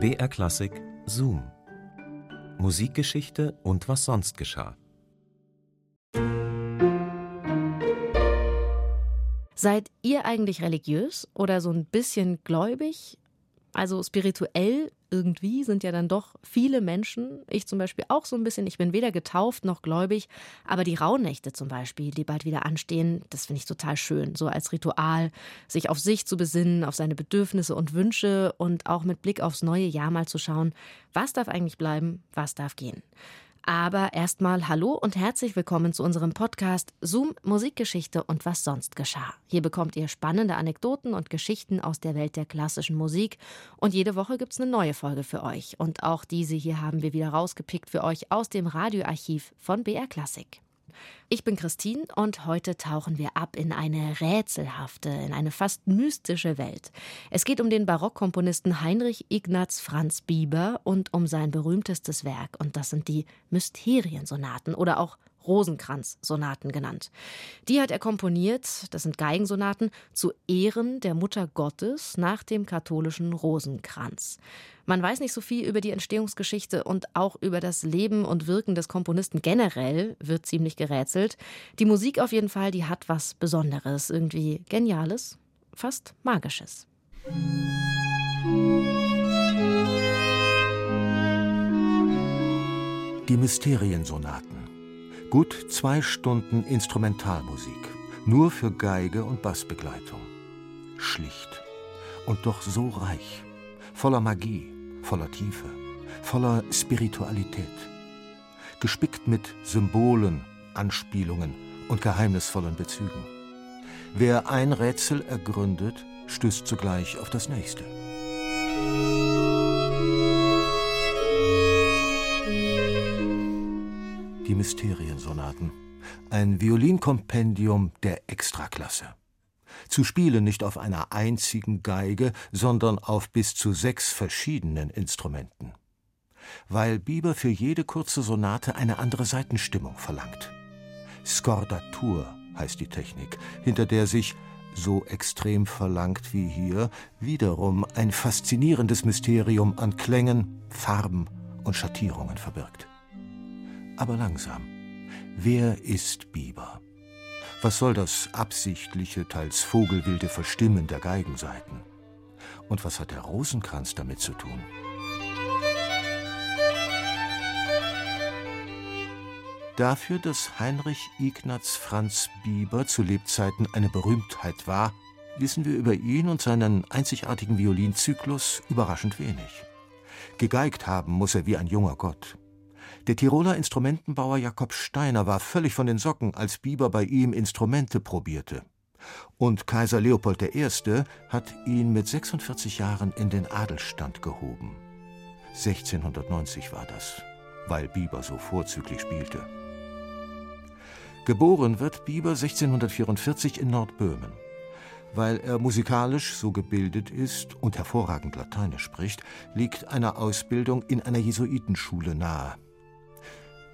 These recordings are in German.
BR Klassik Zoom. Musikgeschichte und was sonst geschah. Seid ihr eigentlich religiös oder so ein bisschen gläubig? Also spirituell irgendwie sind ja dann doch viele Menschen, ich zum Beispiel auch so ein bisschen, ich bin weder getauft noch gläubig, aber die Rauhnächte zum Beispiel, die bald wieder anstehen, das finde ich total schön, so als Ritual, sich auf sich zu besinnen, auf seine Bedürfnisse und Wünsche und auch mit Blick aufs neue Jahr mal zu schauen, was darf eigentlich bleiben, was darf gehen. Aber erstmal hallo und herzlich willkommen zu unserem Podcast Zoom Musikgeschichte und was sonst geschah. Hier bekommt ihr spannende Anekdoten und Geschichten aus der Welt der klassischen Musik und jede Woche gibt's eine neue Folge für euch. Und auch diese hier haben wir wieder rausgepickt für euch aus dem Radioarchiv von BR Classic. Ich bin Christine und heute tauchen wir ab in eine rätselhafte, in eine fast mystische Welt. Es geht um den Barockkomponisten Heinrich Ignaz Franz Bieber und um sein berühmtestes Werk, und das sind die Mysteriensonaten oder auch Rosenkranz-Sonaten genannt. Die hat er komponiert, das sind Geigensonaten, zu Ehren der Mutter Gottes nach dem katholischen Rosenkranz. Man weiß nicht so viel über die Entstehungsgeschichte und auch über das Leben und Wirken des Komponisten generell wird ziemlich gerätselt. Die Musik auf jeden Fall, die hat was Besonderes, irgendwie Geniales, fast Magisches. Die Mysteriensonaten. Gut zwei Stunden Instrumentalmusik, nur für Geige und Bassbegleitung. Schlicht und doch so reich, voller Magie, voller Tiefe, voller Spiritualität. Gespickt mit Symbolen, Anspielungen und geheimnisvollen Bezügen. Wer ein Rätsel ergründet, stößt zugleich auf das nächste. Die Mysteriensonaten. Ein Violinkompendium der Extraklasse. Zu spielen nicht auf einer einzigen Geige, sondern auf bis zu sechs verschiedenen Instrumenten. Weil Bieber für jede kurze Sonate eine andere Seitenstimmung verlangt. Skordatur heißt die Technik, hinter der sich, so extrem verlangt wie hier, wiederum ein faszinierendes Mysterium an Klängen, Farben und Schattierungen verbirgt aber langsam. Wer ist Biber? Was soll das absichtliche, teils vogelwilde Verstimmen der Geigenseiten? Und was hat der Rosenkranz damit zu tun? Dafür, dass Heinrich Ignaz Franz Bieber zu Lebzeiten eine Berühmtheit war, wissen wir über ihn und seinen einzigartigen Violinzyklus überraschend wenig. Gegeigt haben muss er wie ein junger Gott. Der Tiroler Instrumentenbauer Jakob Steiner war völlig von den Socken, als Bieber bei ihm Instrumente probierte. Und Kaiser Leopold I. hat ihn mit 46 Jahren in den Adelstand gehoben. 1690 war das, weil Bieber so vorzüglich spielte. Geboren wird Bieber 1644 in Nordböhmen. Weil er musikalisch so gebildet ist und hervorragend Lateinisch spricht, liegt eine Ausbildung in einer Jesuitenschule nahe.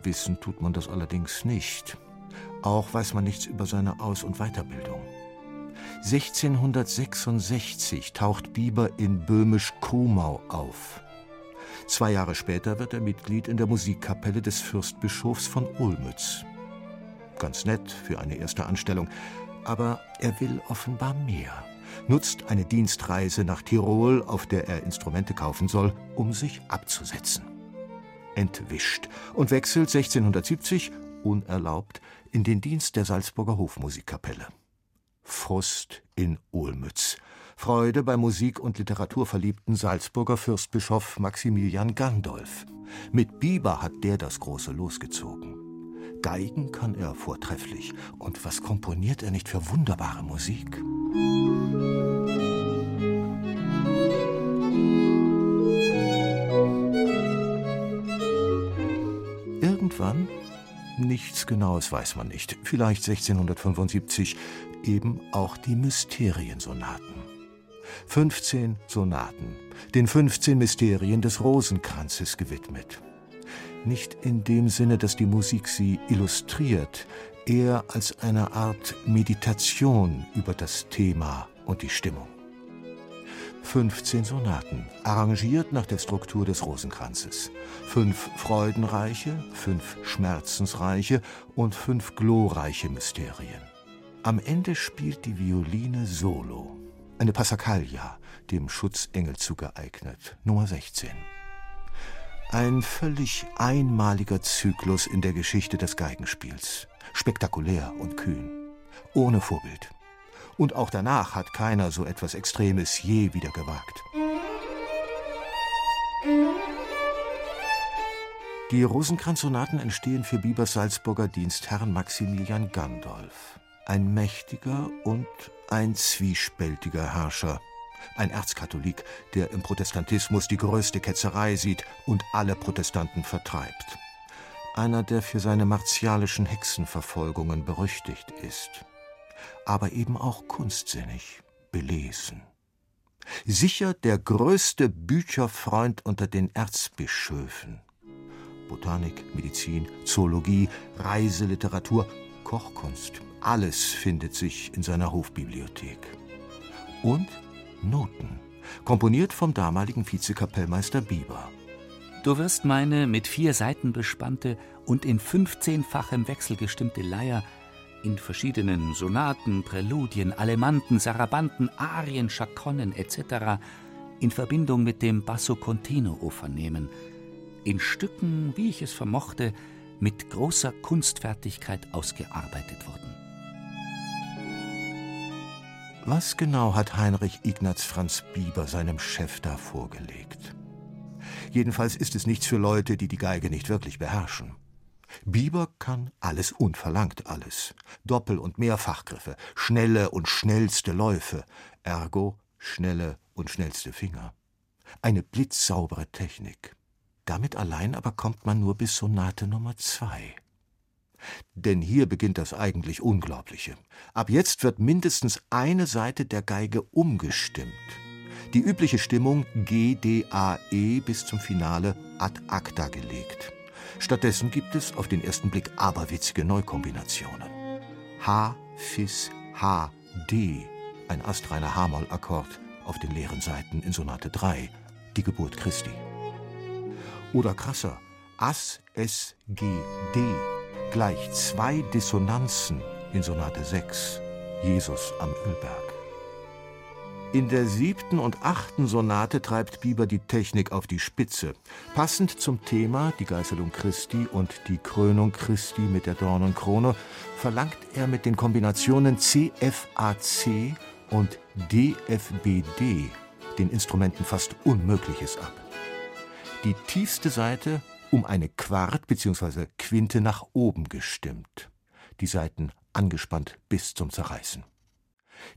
Wissen tut man das allerdings nicht. Auch weiß man nichts über seine Aus- und Weiterbildung. 1666 taucht Bieber in Böhmisch-Krumau auf. Zwei Jahre später wird er Mitglied in der Musikkapelle des Fürstbischofs von Olmütz. Ganz nett für eine erste Anstellung, aber er will offenbar mehr. Nutzt eine Dienstreise nach Tirol, auf der er Instrumente kaufen soll, um sich abzusetzen entwischt und wechselt 1670 unerlaubt in den Dienst der Salzburger Hofmusikkapelle. Frust in Olmütz. Freude beim Musik- und Literaturverliebten Salzburger Fürstbischof Maximilian Gandolf. Mit Bieber hat der das große losgezogen. Geigen kann er vortrefflich. Und was komponiert er nicht für wunderbare Musik? Irgendwann, nichts Genaues weiß man nicht, vielleicht 1675, eben auch die Mysteriensonaten. 15 Sonaten, den 15 Mysterien des Rosenkranzes gewidmet. Nicht in dem Sinne, dass die Musik sie illustriert, eher als eine Art Meditation über das Thema und die Stimmung. 15 Sonaten, arrangiert nach der Struktur des Rosenkranzes. Fünf freudenreiche, fünf schmerzensreiche und fünf glorreiche Mysterien. Am Ende spielt die Violine Solo. Eine Passacaglia, dem Schutzengel zugeeignet, Nummer 16. Ein völlig einmaliger Zyklus in der Geschichte des Geigenspiels. Spektakulär und kühn. Ohne Vorbild. Und auch danach hat keiner so etwas Extremes je wieder gewagt. Die Rosenkranz-Sonaten entstehen für Biebers Salzburger Dienstherrn Maximilian Gandolf. Ein mächtiger und ein zwiespältiger Herrscher. Ein Erzkatholik, der im Protestantismus die größte Ketzerei sieht und alle Protestanten vertreibt. Einer, der für seine martialischen Hexenverfolgungen berüchtigt ist aber eben auch kunstsinnig, belesen. Sicher der größte Bücherfreund unter den Erzbischöfen. Botanik, Medizin, Zoologie, Reiseliteratur, Kochkunst, alles findet sich in seiner Hofbibliothek. Und Noten, komponiert vom damaligen Vizekapellmeister Bieber. Du wirst meine mit vier Seiten bespannte und in fünfzehnfachem Wechsel gestimmte Leier in verschiedenen Sonaten, Präludien, Alemanten, Sarabanten, Arien, Chaconnen etc. in Verbindung mit dem Basso Continuo vernehmen, in Stücken, wie ich es vermochte, mit großer Kunstfertigkeit ausgearbeitet wurden. Was genau hat Heinrich Ignaz Franz Bieber seinem Chef da vorgelegt? Jedenfalls ist es nichts für Leute, die die Geige nicht wirklich beherrschen. Bieber kann alles und verlangt alles. Doppel- und Mehrfachgriffe, schnelle und schnellste Läufe, ergo schnelle und schnellste Finger. Eine blitzsaubere Technik. Damit allein aber kommt man nur bis Sonate Nummer zwei. Denn hier beginnt das eigentlich Unglaubliche. Ab jetzt wird mindestens eine Seite der Geige umgestimmt. Die übliche Stimmung G, D, A, E bis zum Finale ad acta gelegt. Stattdessen gibt es auf den ersten Blick aberwitzige Neukombinationen. H, Fis, H, D, ein astreiner H-Moll-Akkord auf den leeren Seiten in Sonate 3, die Geburt Christi. Oder krasser, As, S, G, D, gleich zwei Dissonanzen in Sonate 6, Jesus am Ölberg. In der siebten und achten Sonate treibt Bieber die Technik auf die Spitze. Passend zum Thema, die Geißelung Christi und die Krönung Christi mit der Dornenkrone, verlangt er mit den Kombinationen CFAC und DFBD den Instrumenten fast Unmögliches ab. Die tiefste Seite um eine Quart bzw. Quinte nach oben gestimmt, die Saiten angespannt bis zum Zerreißen.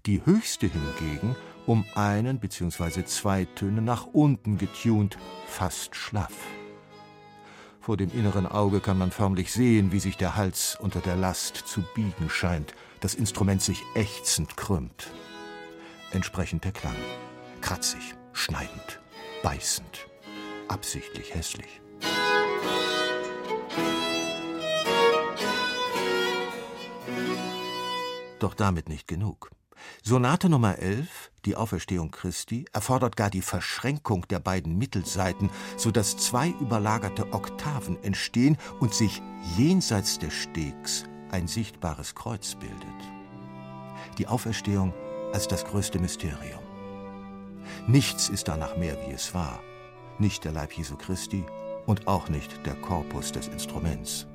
Die höchste hingegen um einen bzw. zwei Töne nach unten getunt, fast schlaff. Vor dem inneren Auge kann man förmlich sehen, wie sich der Hals unter der Last zu biegen scheint, das Instrument sich ächzend krümmt. Entsprechend der Klang. Kratzig, schneidend, beißend, absichtlich hässlich. Doch damit nicht genug. Sonate Nummer 11, die Auferstehung Christi, erfordert gar die Verschränkung der beiden Mittelseiten, sodass zwei überlagerte Oktaven entstehen und sich jenseits des Stegs ein sichtbares Kreuz bildet. Die Auferstehung als das größte Mysterium. Nichts ist danach mehr, wie es war. Nicht der Leib Jesu Christi und auch nicht der Korpus des Instruments.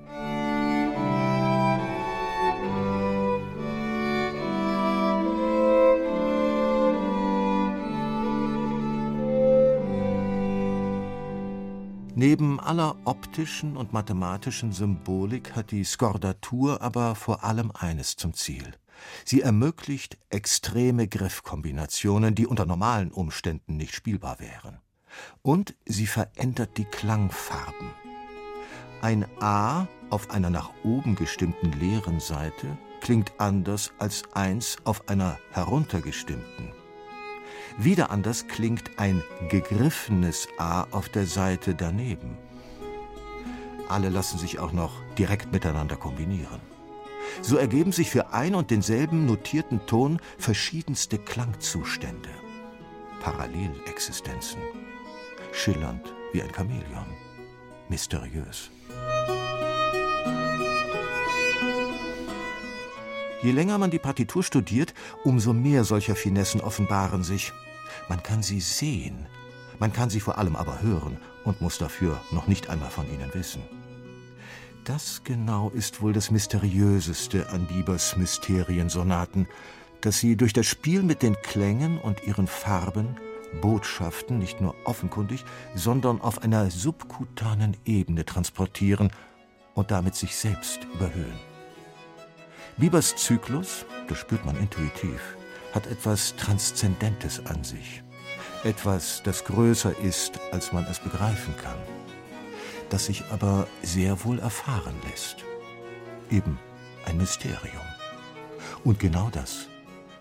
Neben aller optischen und mathematischen Symbolik hat die Skordatur aber vor allem eines zum Ziel. Sie ermöglicht extreme Griffkombinationen, die unter normalen Umständen nicht spielbar wären. Und sie verändert die Klangfarben. Ein A auf einer nach oben gestimmten leeren Seite klingt anders als eins auf einer heruntergestimmten. Wieder anders klingt ein gegriffenes A auf der Seite daneben. Alle lassen sich auch noch direkt miteinander kombinieren. So ergeben sich für ein und denselben notierten Ton verschiedenste Klangzustände. Parallelexistenzen. Schillernd wie ein Chamäleon. Mysteriös. Je länger man die Partitur studiert, umso mehr solcher Finessen offenbaren sich. Man kann sie sehen, man kann sie vor allem aber hören und muss dafür noch nicht einmal von ihnen wissen. Das genau ist wohl das Mysteriöseste an Biebers Mysteriensonaten, dass sie durch das Spiel mit den Klängen und ihren Farben Botschaften nicht nur offenkundig, sondern auf einer subkutanen Ebene transportieren und damit sich selbst überhöhen. Biebers Zyklus, das spürt man intuitiv, hat etwas Transzendentes an sich. Etwas, das größer ist, als man es begreifen kann. Das sich aber sehr wohl erfahren lässt. Eben ein Mysterium. Und genau das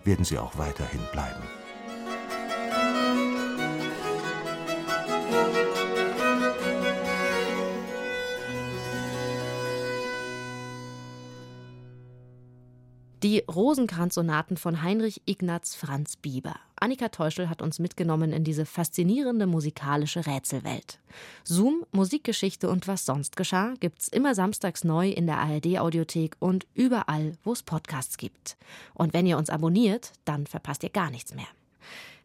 werden sie auch weiterhin bleiben. Die Rosenkranz-Sonaten von Heinrich Ignaz Franz Bieber. Annika Teuschel hat uns mitgenommen in diese faszinierende musikalische Rätselwelt. Zoom, Musikgeschichte und was sonst geschah gibt's immer samstags neu in der ARD-Audiothek und überall, wo es Podcasts gibt. Und wenn ihr uns abonniert, dann verpasst ihr gar nichts mehr.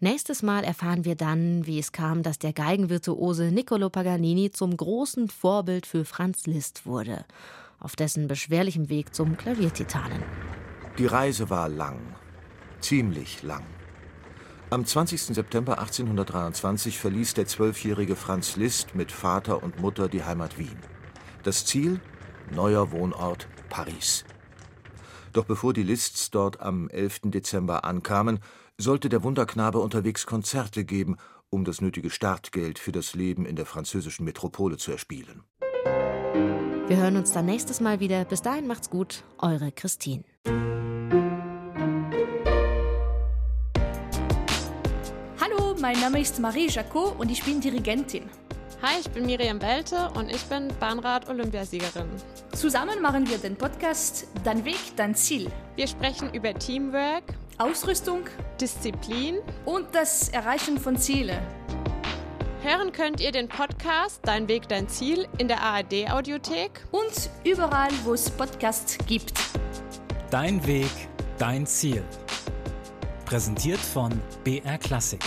Nächstes Mal erfahren wir dann, wie es kam, dass der Geigenvirtuose Niccolo Paganini zum großen Vorbild für Franz Liszt wurde, auf dessen beschwerlichem Weg zum Klaviertitanen. Die Reise war lang, ziemlich lang. Am 20. September 1823 verließ der zwölfjährige Franz Liszt mit Vater und Mutter die Heimat Wien. Das Ziel? Neuer Wohnort Paris. Doch bevor die Liszts dort am 11. Dezember ankamen, sollte der Wunderknabe unterwegs Konzerte geben, um das nötige Startgeld für das Leben in der französischen Metropole zu erspielen. Wir hören uns dann nächstes Mal wieder. Bis dahin macht's gut. Eure Christine. Mein Name ist Marie Jacot und ich bin Dirigentin. Hi, ich bin Miriam Belte und ich bin Bahnrad-Olympiasiegerin. Zusammen machen wir den Podcast Dein Weg, dein Ziel. Wir sprechen über Teamwork, Ausrüstung, Disziplin und das Erreichen von Zielen. Hören könnt ihr den Podcast Dein Weg, dein Ziel in der ARD-Audiothek und überall, wo es Podcasts gibt. Dein Weg, dein Ziel. Präsentiert von BR Klassik.